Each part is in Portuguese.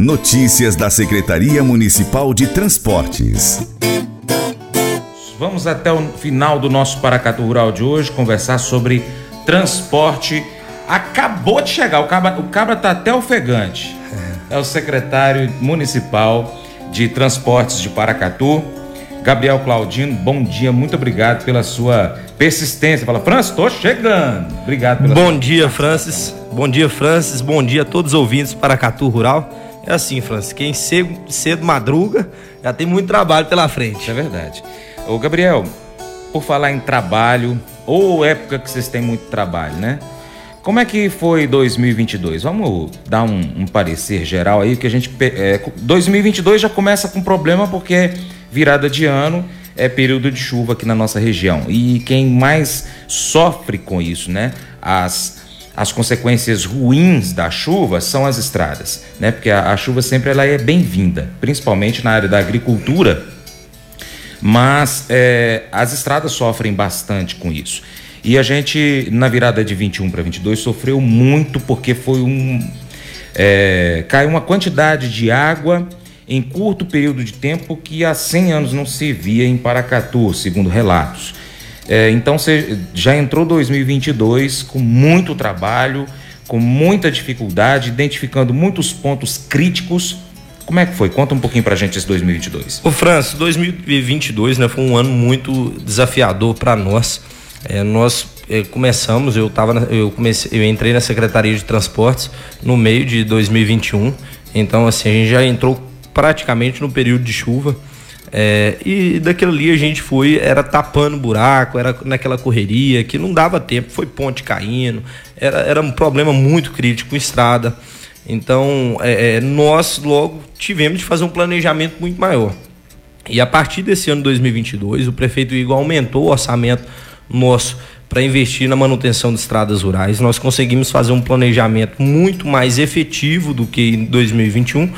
Notícias da Secretaria Municipal de Transportes. Vamos até o final do nosso Paracatu Rural de hoje conversar sobre transporte. Acabou de chegar, o cabra, o cabra tá até ofegante. É o secretário municipal de transportes de Paracatu, Gabriel Claudino. Bom dia, muito obrigado pela sua persistência. Fala, Francis, estou chegando. Obrigado pela Bom sua... dia, Francis. Bom dia, Francis. Bom dia a todos os ouvintes do Paracatu Rural. É assim, Francis, quem cedo, cedo madruga já tem muito trabalho pela frente. É verdade. Ô, Gabriel, por falar em trabalho, ou época que vocês têm muito trabalho, né? Como é que foi 2022? Vamos dar um, um parecer geral aí, que a gente. É, 2022 já começa com problema porque virada de ano é período de chuva aqui na nossa região. E quem mais sofre com isso, né? As as consequências ruins da chuva são as estradas, né? Porque a, a chuva sempre ela é bem-vinda, principalmente na área da agricultura, mas é, as estradas sofrem bastante com isso. E a gente, na virada de 21 para 22, sofreu muito porque foi um. É, caiu uma quantidade de água em curto período de tempo que há 100 anos não se via em Paracatu, segundo relatos. É, então você já entrou 2022 com muito trabalho, com muita dificuldade, identificando muitos pontos críticos. Como é que foi? Conta um pouquinho pra gente esse 2022. O França, 2022 né, foi um ano muito desafiador para nós. É, nós é, começamos, eu, tava eu, comecei, eu entrei na Secretaria de Transportes no meio de 2021. Então, assim, a gente já entrou praticamente no período de chuva. É, e daquilo ali a gente foi, era tapando buraco, era naquela correria que não dava tempo, foi ponte caindo, era, era um problema muito crítico, estrada. Então, é, é nós logo tivemos de fazer um planejamento muito maior. E a partir desse ano 2022, o prefeito Igor aumentou o orçamento nosso para investir na manutenção de estradas rurais. Nós conseguimos fazer um planejamento muito mais efetivo do que em 2021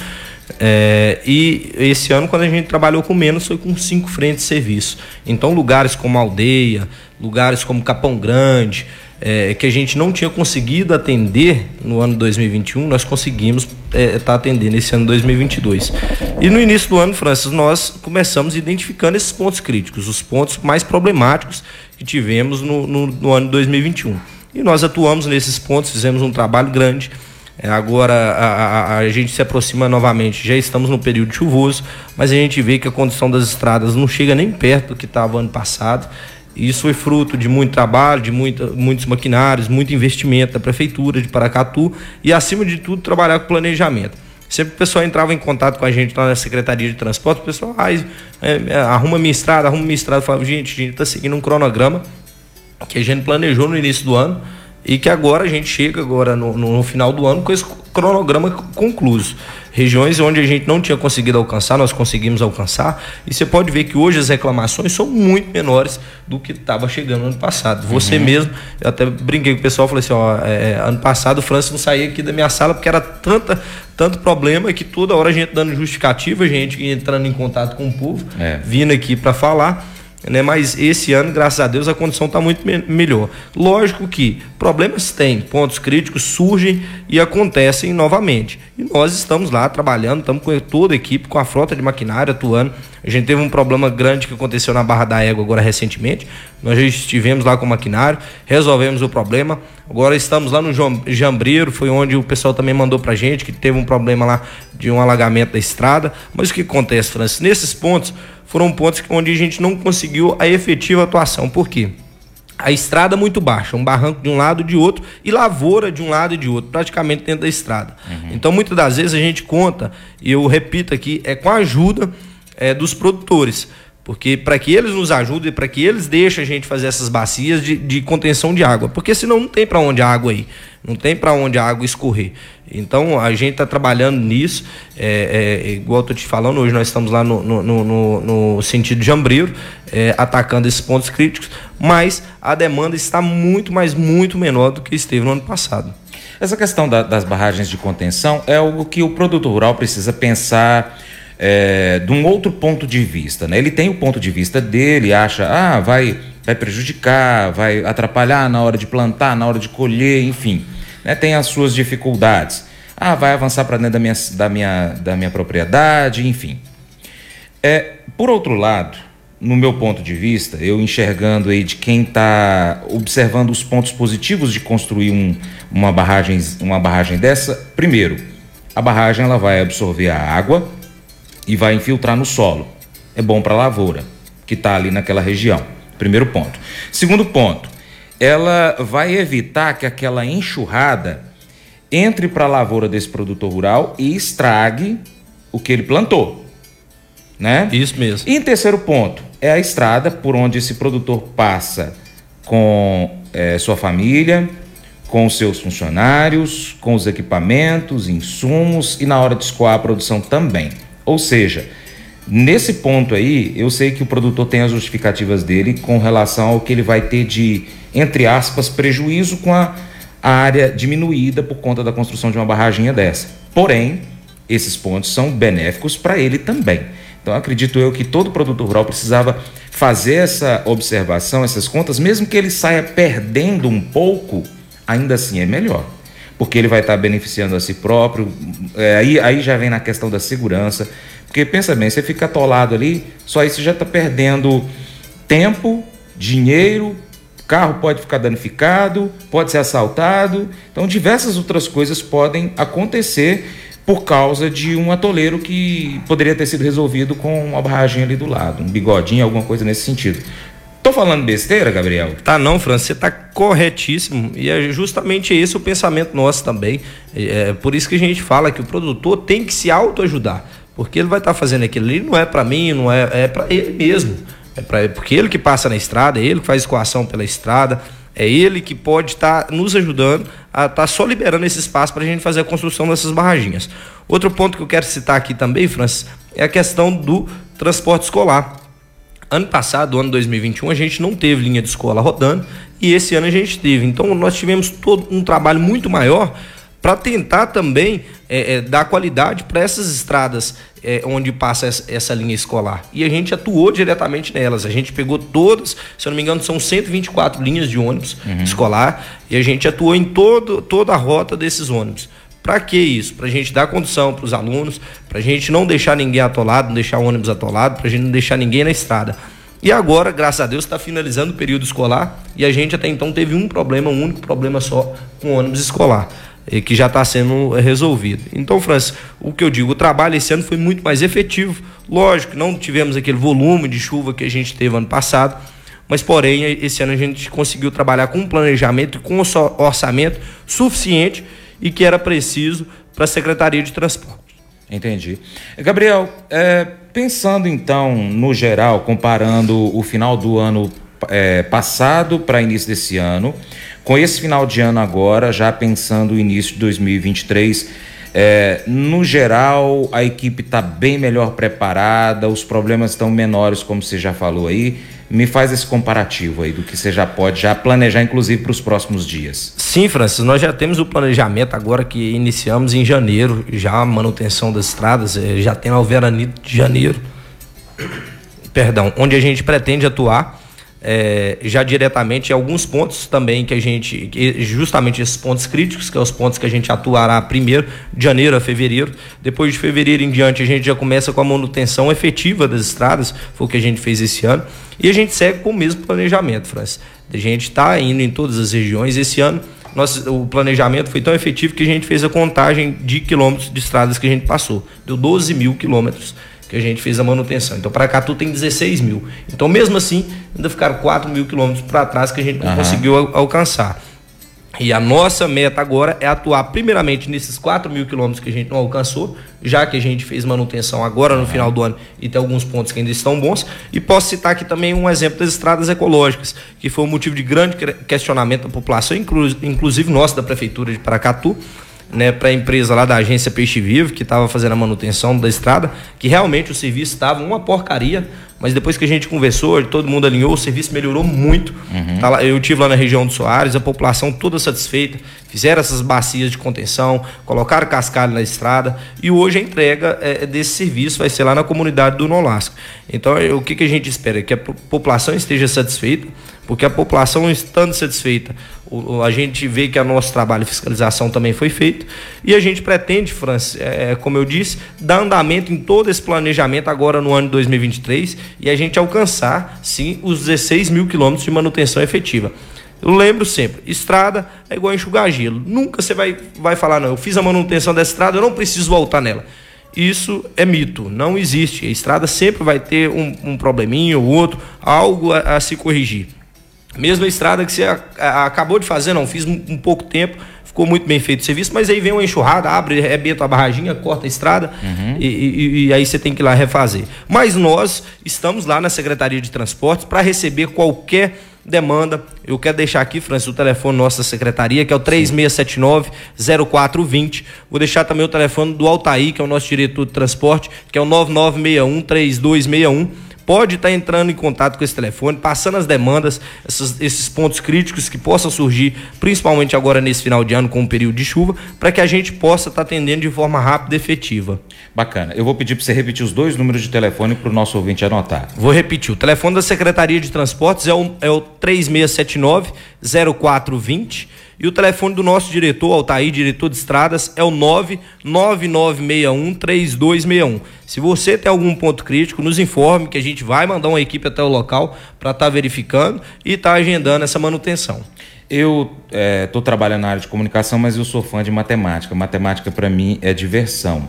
é, e esse ano, quando a gente trabalhou com menos, foi com cinco frentes de serviço. Então, lugares como Aldeia, lugares como Capão Grande, é, que a gente não tinha conseguido atender no ano 2021, nós conseguimos estar é, tá atendendo esse ano 2022. E no início do ano, Francis, nós começamos identificando esses pontos críticos, os pontos mais problemáticos que tivemos no, no, no ano 2021. E nós atuamos nesses pontos, fizemos um trabalho grande agora a, a, a, gente se aproxima novamente, já estamos no período chuvoso, mas a gente vê que a condição das estradas não chega nem perto do que estava ano passado. Isso foi fruto de muito trabalho, de muita, muitos maquinários, muito investimento da Prefeitura de Paracatu e, acima de tudo, trabalhar com planejamento. Sempre o pessoal entrava em contato com a gente lá na Secretaria de Transporte, o pessoal ah, é, é, arruma minha estrada, arruma minha estrada. Falava, gente, a gente está seguindo um cronograma que a gente planejou no início do ano e que agora a gente chega agora no, no, final do ano com esse cronograma concluído. Regiões onde a gente não tinha conseguido alcançar, nós conseguimos alcançar. E você pode ver que hoje as reclamações são muito menores do que estava chegando no ano passado. Você uhum. mesmo, eu até brinquei com o pessoal, falei assim, ó, é, ano passado o França não saía aqui da minha sala porque era tanta, tanto problema que toda hora a gente dando justificativa, a gente entrando em contato com o povo, é. vindo aqui para falar né? Mas esse ano, graças a Deus, a condição está muito me melhor. Lógico que problemas têm, pontos críticos surgem e acontecem novamente. E nós estamos lá trabalhando, estamos com toda a equipe, com a frota de maquinário atuando. A gente teve um problema grande que aconteceu na Barra da Égua agora recentemente. Nós já estivemos lá com o maquinário, resolvemos o problema. Agora estamos lá no Jambreiro, foi onde o pessoal também mandou pra gente que teve um problema lá de um alagamento da estrada. Mas o que acontece, Francis? Nesses pontos, foram pontos onde a gente não conseguiu a efetiva atuação. Por quê? A estrada muito baixa, um barranco de um lado e de outro e lavoura de um lado e de outro, praticamente dentro da estrada. Uhum. Então, muitas das vezes a gente conta, e eu repito aqui, é com a ajuda é, dos produtores. Porque para que eles nos ajudem, para que eles deixem a gente fazer essas bacias de, de contenção de água. Porque senão não tem para onde a água ir, não tem para onde a água escorrer. Então a gente está trabalhando nisso, é, é, igual estou te falando, hoje nós estamos lá no, no, no, no sentido de Jambreiro, é, atacando esses pontos críticos, mas a demanda está muito, mas muito menor do que esteve no ano passado. Essa questão da, das barragens de contenção é algo que o produtor rural precisa pensar é, de um outro ponto de vista. Né? Ele tem o ponto de vista dele, acha, ah, vai, vai prejudicar, vai atrapalhar na hora de plantar, na hora de colher, enfim né, tem as suas dificuldades. Ah, vai avançar para dentro da minha, da, minha, da minha propriedade, enfim. É, por outro lado, no meu ponto de vista, eu enxergando aí de quem está observando os pontos positivos de construir um, uma, barragem, uma barragem dessa, primeiro, a barragem ela vai absorver a água e vai infiltrar no solo. É bom para a lavoura que está ali naquela região. Primeiro ponto. Segundo ponto, ela vai evitar que aquela enxurrada entre para a lavoura desse produtor rural e estrague o que ele plantou. Né? Isso mesmo. E em terceiro ponto, é a estrada por onde esse produtor passa com é, sua família, com seus funcionários, com os equipamentos, insumos e na hora de escoar a produção também. Ou seja, nesse ponto aí, eu sei que o produtor tem as justificativas dele com relação ao que ele vai ter de, entre aspas, prejuízo com a, área diminuída por conta da construção de uma barraginha dessa. Porém, esses pontos são benéficos para ele também. Então, acredito eu que todo produtor rural precisava fazer essa observação, essas contas, mesmo que ele saia perdendo um pouco, ainda assim é melhor. Porque ele vai estar beneficiando a si próprio, é, aí, aí já vem na questão da segurança. Porque pensa bem, você fica atolado ali, só você já está perdendo tempo, dinheiro, carro pode ficar danificado, pode ser assaltado. Então, diversas outras coisas podem acontecer por causa de um atoleiro que poderia ter sido resolvido com uma barragem ali do lado, um bigodinho, alguma coisa nesse sentido. Tô falando besteira, Gabriel? Tá não, França, você tá corretíssimo. E é justamente esse o pensamento nosso também. É, é por isso que a gente fala que o produtor tem que se autoajudar. Porque ele vai estar tá fazendo aquilo ali, não é para mim, não é, é para ele mesmo. É para porque ele que passa na estrada, é ele que faz escoação pela estrada, é ele que pode estar tá nos ajudando a estar tá só liberando esse espaço para a gente fazer a construção dessas barraginhas. Outro ponto que eu quero citar aqui também, Francis, é a questão do transporte escolar. Ano passado, ano 2021, a gente não teve linha de escola rodando e esse ano a gente teve. Então nós tivemos todo um trabalho muito maior para tentar também é, é, dar qualidade para essas estradas é, onde passa essa, linha escolar. E a gente atuou diretamente nelas. A gente pegou todas, se eu não me engano, são 124 linhas de ônibus uhum. escolar e a gente atuou em todo, toda a rota desses ônibus. Para que isso? Para a gente dar condição para os alunos, para a gente não deixar ninguém atolado, não deixar o ônibus atolado, para a gente não deixar ninguém na estrada. E agora, graças a Deus, está finalizando o período escolar e a gente até então teve um problema, um único problema só com o ônibus escolar que já está sendo resolvido. Então, Francis, o que eu digo, o trabalho esse ano foi muito mais efetivo. Lógico, não tivemos aquele volume de chuva que a gente teve ano passado, mas porém esse ano a gente conseguiu trabalhar com um planejamento e com um orçamento suficiente e que era preciso para a Secretaria de Transporte. Entendi. Gabriel, é, pensando então no geral, comparando o final do ano é, passado para início desse ano, com esse final de ano agora, já pensando o início de 2023, é, no geral, a equipe está bem melhor preparada, os problemas estão menores, como você já falou aí. Me faz esse comparativo aí do que você já pode já planejar, inclusive, para os próximos dias. Sim, Francis, nós já temos o planejamento agora que iniciamos em janeiro, já a manutenção das estradas, é, já tem o veranito de janeiro, perdão, onde a gente pretende atuar é, já diretamente alguns pontos também que a gente, justamente esses pontos críticos, que são os pontos que a gente atuará primeiro, de janeiro a fevereiro. Depois de fevereiro em diante, a gente já começa com a manutenção efetiva das estradas, foi o que a gente fez esse ano. E a gente segue com o mesmo planejamento, Francis. A gente está indo em todas as regiões. Esse ano, o planejamento foi tão efetivo que a gente fez a contagem de quilômetros de estradas que a gente passou. Deu 12 mil quilômetros que a gente fez a manutenção. Então, para Catu tem 16 mil. Então, mesmo assim, ainda ficaram 4 mil quilômetros para trás que a gente não uhum. conseguiu alcançar. E a nossa meta agora é atuar primeiramente nesses 4 mil quilômetros que a gente não alcançou, já que a gente fez manutenção agora no final do ano e tem alguns pontos que ainda estão bons. E posso citar aqui também um exemplo das estradas ecológicas, que foi um motivo de grande questionamento da população, inclusive nossa da Prefeitura de Paracatu né, para a empresa lá da agência Peixe Vivo, que estava fazendo a manutenção da estrada, que realmente o serviço estava uma porcaria, mas depois que a gente conversou, todo mundo alinhou, o serviço melhorou muito. Uhum. Tá lá, eu tive lá na região do Soares, a população toda satisfeita, fizeram essas bacias de contenção, colocaram cascalho na estrada e hoje a entrega é, desse serviço vai ser lá na comunidade do Nolasco. Então, o que, que a gente espera? Que a população esteja satisfeita, porque a população estando satisfeita, a gente vê que o nosso trabalho de fiscalização também foi feito e a gente pretende, Francis, é, é, como eu disse, dar andamento em todo esse planejamento agora no ano de 2023 e a gente alcançar, sim, os 16 mil quilômetros de manutenção efetiva. Eu lembro sempre, estrada é igual enxugar gelo. Nunca você vai, vai falar, não, eu fiz a manutenção da estrada, eu não preciso voltar nela. Isso é mito, não existe. A estrada sempre vai ter um, um probleminha ou outro, algo a, a se corrigir. Mesmo a estrada que você a, a, acabou de fazer, não fiz um, um, pouco tempo, ficou muito bem feito o serviço, mas aí vem uma enxurrada, abre, rebenta a barraginha, corta a estrada uhum. e, e, e, aí você tem que ir lá refazer. Mas nós estamos lá na Secretaria de Transportes para receber qualquer demanda. Eu quero deixar aqui, Francis, o telefone nossa secretaria, que é o 3679-0420. Vou deixar também o telefone do Altair, que é o nosso diretor de transporte, que é o 9961-3261 pode estar entrando em contato com esse telefone, passando as demandas, esses, esses pontos críticos que possam surgir, principalmente agora nesse final de ano com o período de chuva, para que a gente possa estar atendendo de forma rápida e efetiva. Bacana. Eu vou pedir para você repetir os dois números de telefone para o nosso ouvinte anotar. Vou repetir. O telefone da Secretaria de Transportes é o, é o 3679 0420 e o telefone do nosso diretor, Altair, diretor de estradas, é o 999613261. Se você tem algum ponto crítico, nos informe que a gente vai mandar uma equipe até o local para estar tá verificando e estar tá agendando essa manutenção. Eu estou é, trabalhando na área de comunicação, mas eu sou fã de matemática. Matemática para mim é diversão.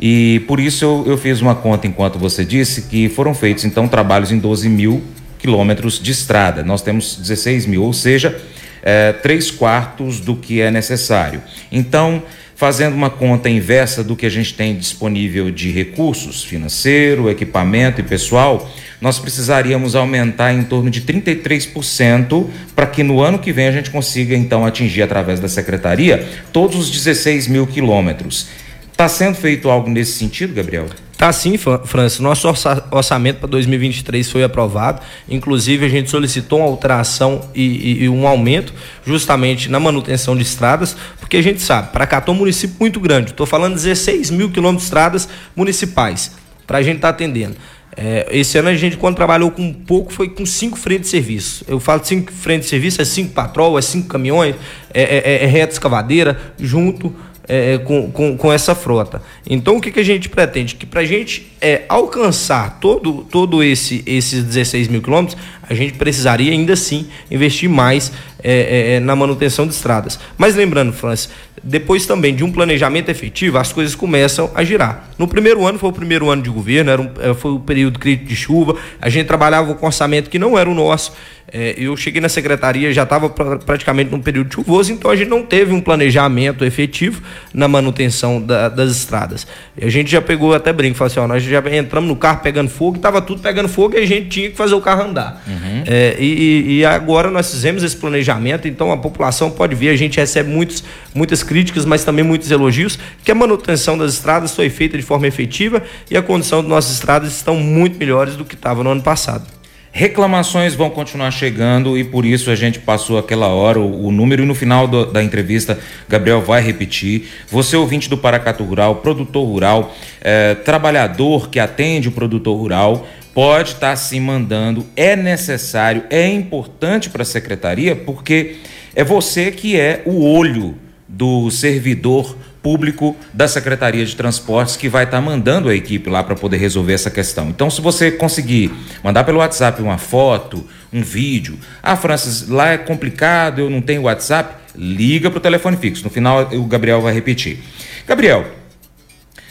E por isso eu, eu, fiz uma conta enquanto você disse que foram feitos então trabalhos em 12 mil quilômetros de estrada. Nós temos 16 mil, ou seja, é, três quartos do que é necessário. Então, fazendo uma conta inversa do que a gente tem disponível de recursos financeiro, equipamento e pessoal, nós precisaríamos aumentar em torno de 33% para que no ano que vem a gente consiga então atingir através da secretaria todos os 16 mil quilômetros. Está sendo feito algo nesse sentido, Gabriel? Tá sim, Francis. Nosso orçamento para 2023 foi aprovado. Inclusive, a gente solicitou uma alteração e, e, e, um aumento justamente na manutenção de estradas, porque a gente sabe, para é município muito grande. Estou falando 16 mil quilômetros de estradas municipais para a gente estar tá atendendo. É, esse ano a gente, quando trabalhou com pouco, foi com cinco frentes de serviço. Eu falo cinco frentes de serviço, é cinco patrol, é cinco caminhões, é, é, é, é reta escavadeira, junto é, é, com, com, com, essa frota. Então, o que, que a gente pretende? Que para a gente é, alcançar todo, todo esse, esses 16 mil quilômetros, a gente precisaria ainda assim investir mais é, é, é, na manutenção de estradas. Mas lembrando, Francis, depois também de um planejamento efetivo, as coisas começam a girar. No primeiro ano foi o primeiro ano de governo, era um, foi o período crítico de chuva, a gente trabalhava com orçamento que não era o nosso. É, eu cheguei na secretaria, já estava pra, praticamente num período chuvoso, então a gente não teve um planejamento efetivo na manutenção da, das estradas. E a gente já pegou até brinco, falou assim, ó, nós já entramos no carro pegando fogo, estava tudo pegando fogo e a gente tinha que fazer o carro andar. Uhum. É, e, e agora nós fizemos esse planejamento, então a população pode ver, a gente recebe muitos, muitas críticas, mas também muitos elogios, que a manutenção das estradas foi feita de forma efetiva e a condição de nossas estradas estão muito melhores do que estava no ano passado. Reclamações vão continuar chegando e por isso a gente passou aquela hora o, o número e no final do, da entrevista Gabriel vai repetir. Você ouvinte do Paracato Rural, produtor rural, eh, trabalhador que atende o produtor rural, pode estar tá se mandando. É necessário, é importante para a secretaria porque é você que é o olho do servidor público da Secretaria de Transportes que vai estar tá mandando a equipe lá para poder resolver essa questão. Então, se você conseguir mandar pelo WhatsApp uma foto, um vídeo, ah, Francis, lá é complicado, eu não tenho WhatsApp, liga para o telefone fixo. No final, o Gabriel vai repetir. Gabriel,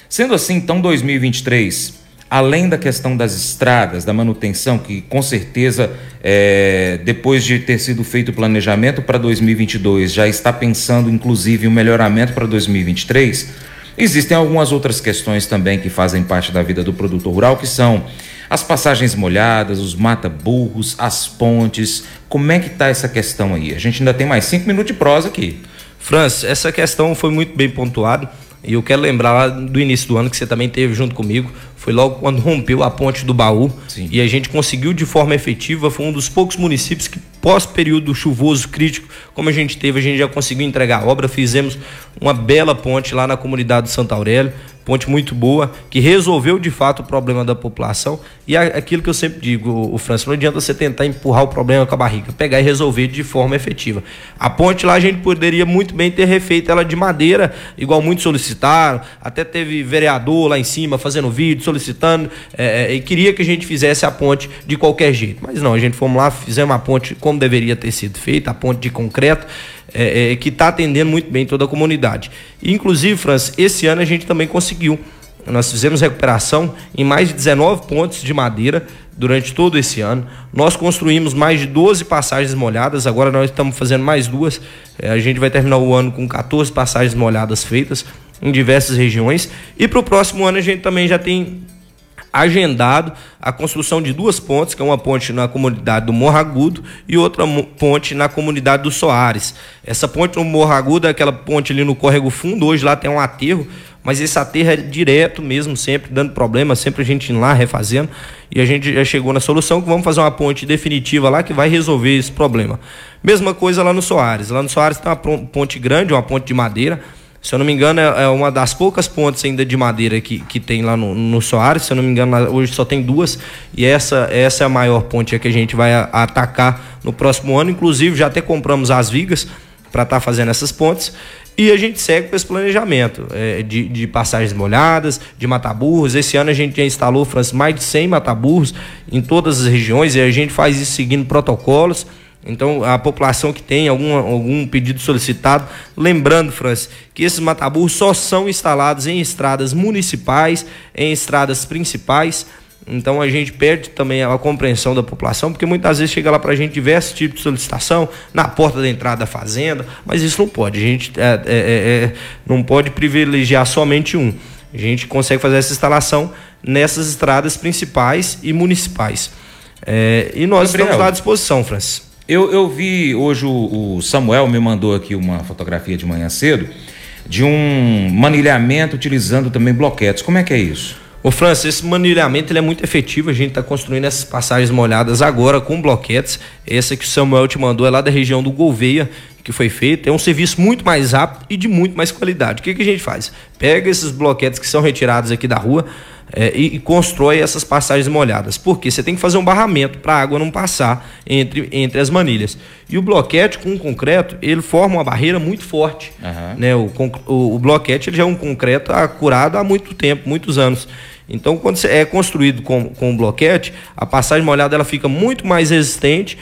sendo assim, então 2023 além da questão das estradas, da manutenção, que com certeza, é, depois de ter sido feito o planejamento para 2022, já está pensando inclusive o melhoramento para 2023, existem algumas outras questões também que fazem parte da vida do produtor rural, que são as passagens molhadas, os mata-burros, as pontes. Como é que está essa questão aí? A gente ainda tem mais cinco minutos de prosa aqui. Franz, essa questão foi muito bem pontuada. E eu quero lembrar lá do início do ano que você também teve junto comigo. Foi logo quando rompeu a ponte do baú. Sim. E a gente conseguiu de forma efetiva. Foi um dos poucos municípios que, pós-período chuvoso crítico, como a gente teve, a gente já conseguiu entregar a obra. Fizemos uma bela ponte lá na comunidade de Santo Aurélio. Ponte muito boa, que resolveu de fato o problema da população. E aquilo que eu sempre digo, o, Francis, não adianta você tentar empurrar o problema com a barriga, pegar e resolver de forma efetiva. A ponte lá a gente poderia muito bem ter refeito ela de madeira, igual muitos solicitaram, até teve vereador lá em cima fazendo vídeo, solicitando, é, é, e queria que a gente fizesse a ponte de qualquer jeito. Mas não, a gente fomos lá, fizemos a ponte como deveria ter sido feita, a ponte de concreto é, é, que está atendendo muito bem toda a comunidade. Inclusive, França, esse ano a gente também conseguiu. Nós fizemos recuperação em mais de 19 pontos de madeira durante todo esse ano. Nós construímos mais de 12 passagens molhadas, agora nós estamos fazendo mais duas. É, a gente vai terminar o ano com 14 passagens molhadas feitas em diversas regiões. E para o próximo ano a gente também já tem agendado a construção de duas pontes, que é uma ponte na comunidade do Morro Agudo e outra ponte na comunidade do Soares. Essa ponte no Morro Agudo é aquela ponte ali no Córrego Fundo, hoje lá tem um aterro, mas esse aterro é direto mesmo, sempre dando problema, sempre a gente indo lá refazendo, e a gente já chegou na solução que vamos fazer uma ponte definitiva lá que vai resolver esse problema. Mesma coisa lá no Soares. Lá no Soares tem uma ponte grande, uma ponte de madeira, se eu não me engano, é, é uma das poucas pontes ainda de madeira que, que tem lá no, no Soares. Se eu não me engano, hoje só tem duas. E essa, essa é a maior ponte que a gente vai atacar no próximo ano. Inclusive, já até compramos as vigas para estar tá fazendo essas pontes. E a gente segue com esse planejamento é, de, de, passagens molhadas, de mataburros. Esse ano a gente já instalou, Francis, mais de 100 mataburros em todas as regiões e a gente faz isso seguindo protocolos. Então, a população que tem algum, algum pedido solicitado, lembrando, Francis, que esses mataburros só são instalados em estradas municipais, em estradas principais. Então, a gente perde também a compreensão da população, porque muitas vezes chega lá para a gente diversos tipos de solicitação, na porta da entrada da fazenda, mas isso não pode. A gente é, é, é, é não pode privilegiar somente um. A gente consegue fazer essa instalação nessas estradas principais e municipais. É, e nós Gabriel. estamos lá à disposição, Francis. Eu, eu vi hoje o, o, Samuel me mandou aqui uma fotografia de manhã cedo de um manilhamento utilizando também bloquetes. Como é que é isso? Ô Francis, esse manilhamento ele é muito efetivo. A gente está construindo essas passagens molhadas agora com bloquetes. Essa que o Samuel te mandou é lá da região do Gouveia, que foi feito. É um serviço muito mais rápido e de muito mais qualidade. O que, que a gente faz? Pega esses bloquetes que são retirados aqui da rua, é, e, e, constrói essas passagens molhadas. Porque você tem que fazer um barramento para a água não passar entre, entre as manilhas. E o bloquete com o concreto, ele forma uma barreira muito forte. Uhum. Né? O, o, o, bloquete ele já é um concreto curado há muito tempo, muitos anos. Então, quando é construído com, com o bloquete, a passagem molhada ela fica muito mais resistente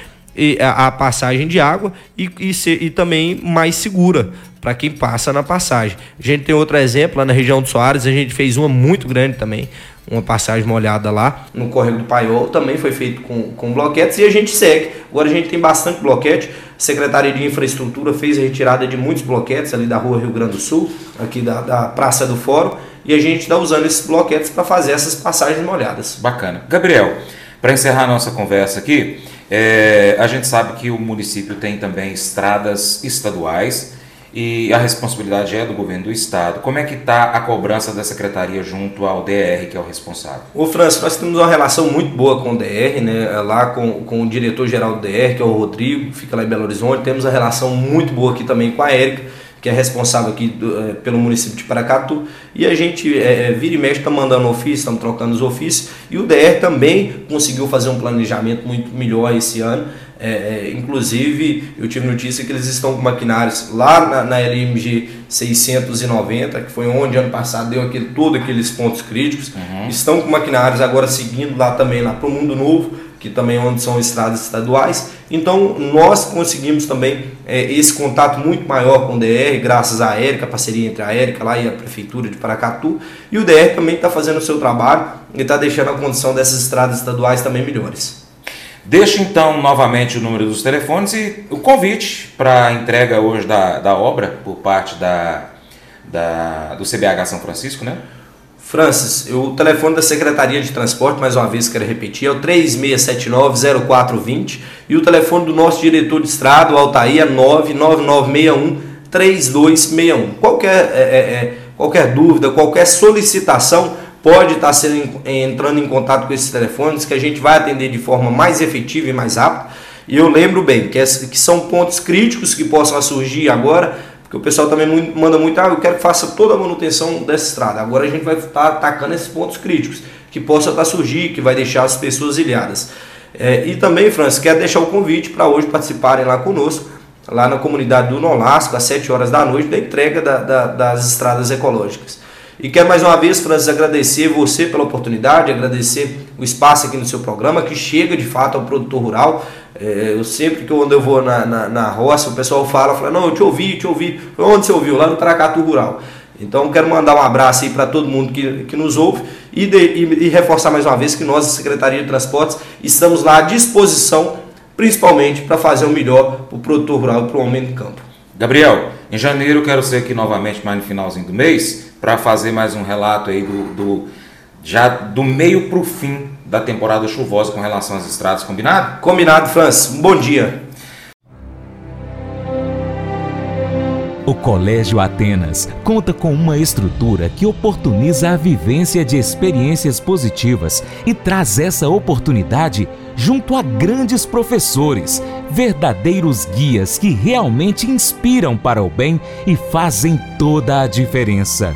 a, passagem de água e, e, ser, e também mais segura para quem passa na passagem. A gente tem outro exemplo lá na região do Soares, a gente fez uma muito grande também, uma passagem molhada lá no Córrego do Paiol, também foi feito com, com bloquetes e a gente segue. Agora a gente tem bastante bloquete. A Secretaria de Infraestrutura fez a retirada de muitos bloquetes ali da rua Rio Grande do Sul, aqui da, da Praça do Fórum, e a gente está usando esses bloquetes para fazer essas passagens molhadas. Bacana. Gabriel, para encerrar a nossa conversa aqui, é, a gente sabe que o município tem também estradas estaduais e a responsabilidade é do governo do estado. Como é que está a cobrança da secretaria junto ao DR, que é o responsável? Ô França, nós temos uma relação muito boa com o DR, né? lá com, com o diretor-geral do DR, que é o Rodrigo, fica lá em Belo Horizonte. Temos uma relação muito boa aqui também com a Érica, que é responsável aqui do, é, pelo município de Paracatu. E a gente, é, vira e mexe, está mandando ofício, estamos trocando os ofícios. E o DR também conseguiu fazer um planejamento muito melhor esse ano. É, inclusive, eu tive notícia que eles estão com maquinários lá na, na LMG 690, que foi onde ano passado deu aquele, todos aqueles pontos críticos. Uhum. Estão com maquinários agora seguindo lá também, lá para o Mundo Novo, que também é onde são estradas estaduais. Então, nós conseguimos também é, esse contato muito maior com o DR, graças à Érica, a parceria entre a Érica lá e a Prefeitura de Paracatu. E o DR também está fazendo o seu trabalho e está deixando a condição dessas estradas estaduais também melhores. Deixo então novamente o número dos telefones e o convite para a entrega hoje da, da obra por parte da, da, do CBH São Francisco, né? Francis, o telefone da Secretaria de Transporte, mais uma vez quero repetir, é o 3679-0420 e o telefone do nosso diretor de estrada, o Altair, é 99961-3261. Qualquer, é, é, é, qualquer dúvida, qualquer solicitação, pode estar sendo, entrando em contato com esses telefones que a gente vai atender de forma mais efetiva e mais rápida. E eu lembro bem que, que são pontos críticos que possam surgir agora, Porque o pessoal também manda muito, ah, eu quero que faça toda a manutenção dessa estrada. Agora a gente vai estar atacando esses pontos críticos, que possa estar surgir, que vai deixar as pessoas ilhadas. É, e também, Francis, quero deixar o convite para hoje participarem lá conosco, lá na comunidade do Nolasco, às 7 horas da noite, da entrega da, da, das estradas ecológicas. E quero mais uma vez, Francis, agradecer você pela oportunidade, agradecer o espaço aqui no seu programa, que chega de fato ao produtor rural. É, eu sempre que quando eu vou na, na, na, roça, o pessoal fala, fala, não, eu te ouvi, te ouvi. Onde você ouviu? Lá no Tracatu Rural. Então quero mandar um abraço aí para todo mundo que, que nos ouve e, de, e, e reforçar mais uma vez que nós, a Secretaria de Transportes, estamos lá à disposição, principalmente para fazer o melhor para o produtor rural e para o homem do campo. Gabriel, em janeiro quero ser aqui novamente, mais no finalzinho do mês, para fazer mais um relato aí do, do já do meio para o fim da temporada chuvosa com relação às estradas, combinado? Combinado, Francis. Um bom dia. O Colégio Atenas conta com uma estrutura que oportuniza a vivência de experiências positivas e traz essa oportunidade junto a grandes professores, verdadeiros guias que realmente inspiram para o bem e fazem toda a diferença.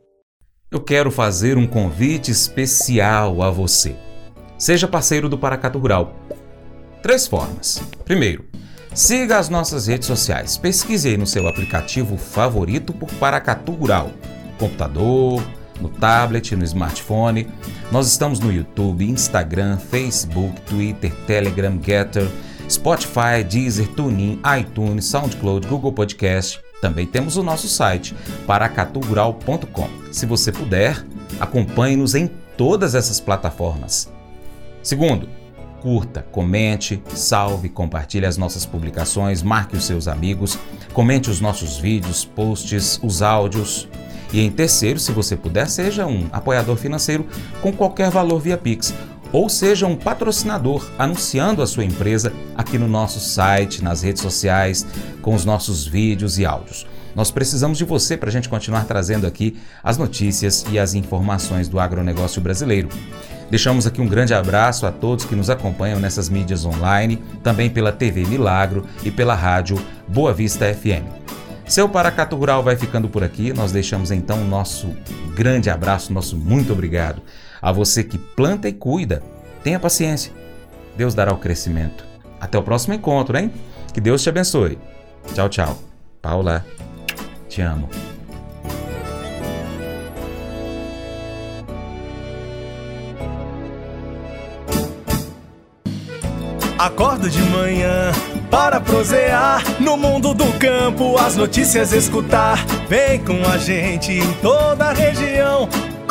eu quero fazer um convite especial a você. Seja parceiro do Paracato Rural. Três formas. Primeiro, siga as nossas redes sociais. Pesquise aí no seu aplicativo favorito por Paracatu Rural. Computador, no tablet, no smartphone. Nós estamos no YouTube, Instagram, Facebook, Twitter, Telegram, Getter, Spotify, Deezer, TuneIn, iTunes, SoundCloud, Google Podcast também temos o nosso site, paracatugural.com. Se você puder, acompanhe-nos em todas essas plataformas. Segundo, curta, comente, salve, compartilhe as nossas publicações, marque os seus amigos, comente os nossos vídeos, posts, os áudios. E em terceiro, se você puder, seja um apoiador financeiro com qualquer valor via Pix ou seja um patrocinador anunciando a sua empresa aqui no nosso site, nas redes sociais, com os nossos vídeos e áudios. Nós precisamos de você para a gente continuar trazendo aqui as notícias e as informações do agronegócio brasileiro. Deixamos aqui um grande abraço a todos que nos acompanham nessas mídias online, também pela TV Milagro e pela rádio Boa Vista FM. Seu Paracato Rural vai ficando por aqui. Nós deixamos então o nosso grande abraço, nosso muito obrigado. A você que planta e cuida, tenha paciência. Deus dará o crescimento. Até o próximo encontro, hein? Que Deus te abençoe. Tchau, tchau. Paula, te amo. Acordo de manhã para prosear no mundo do campo, as notícias escutar. Vem com a gente em toda a região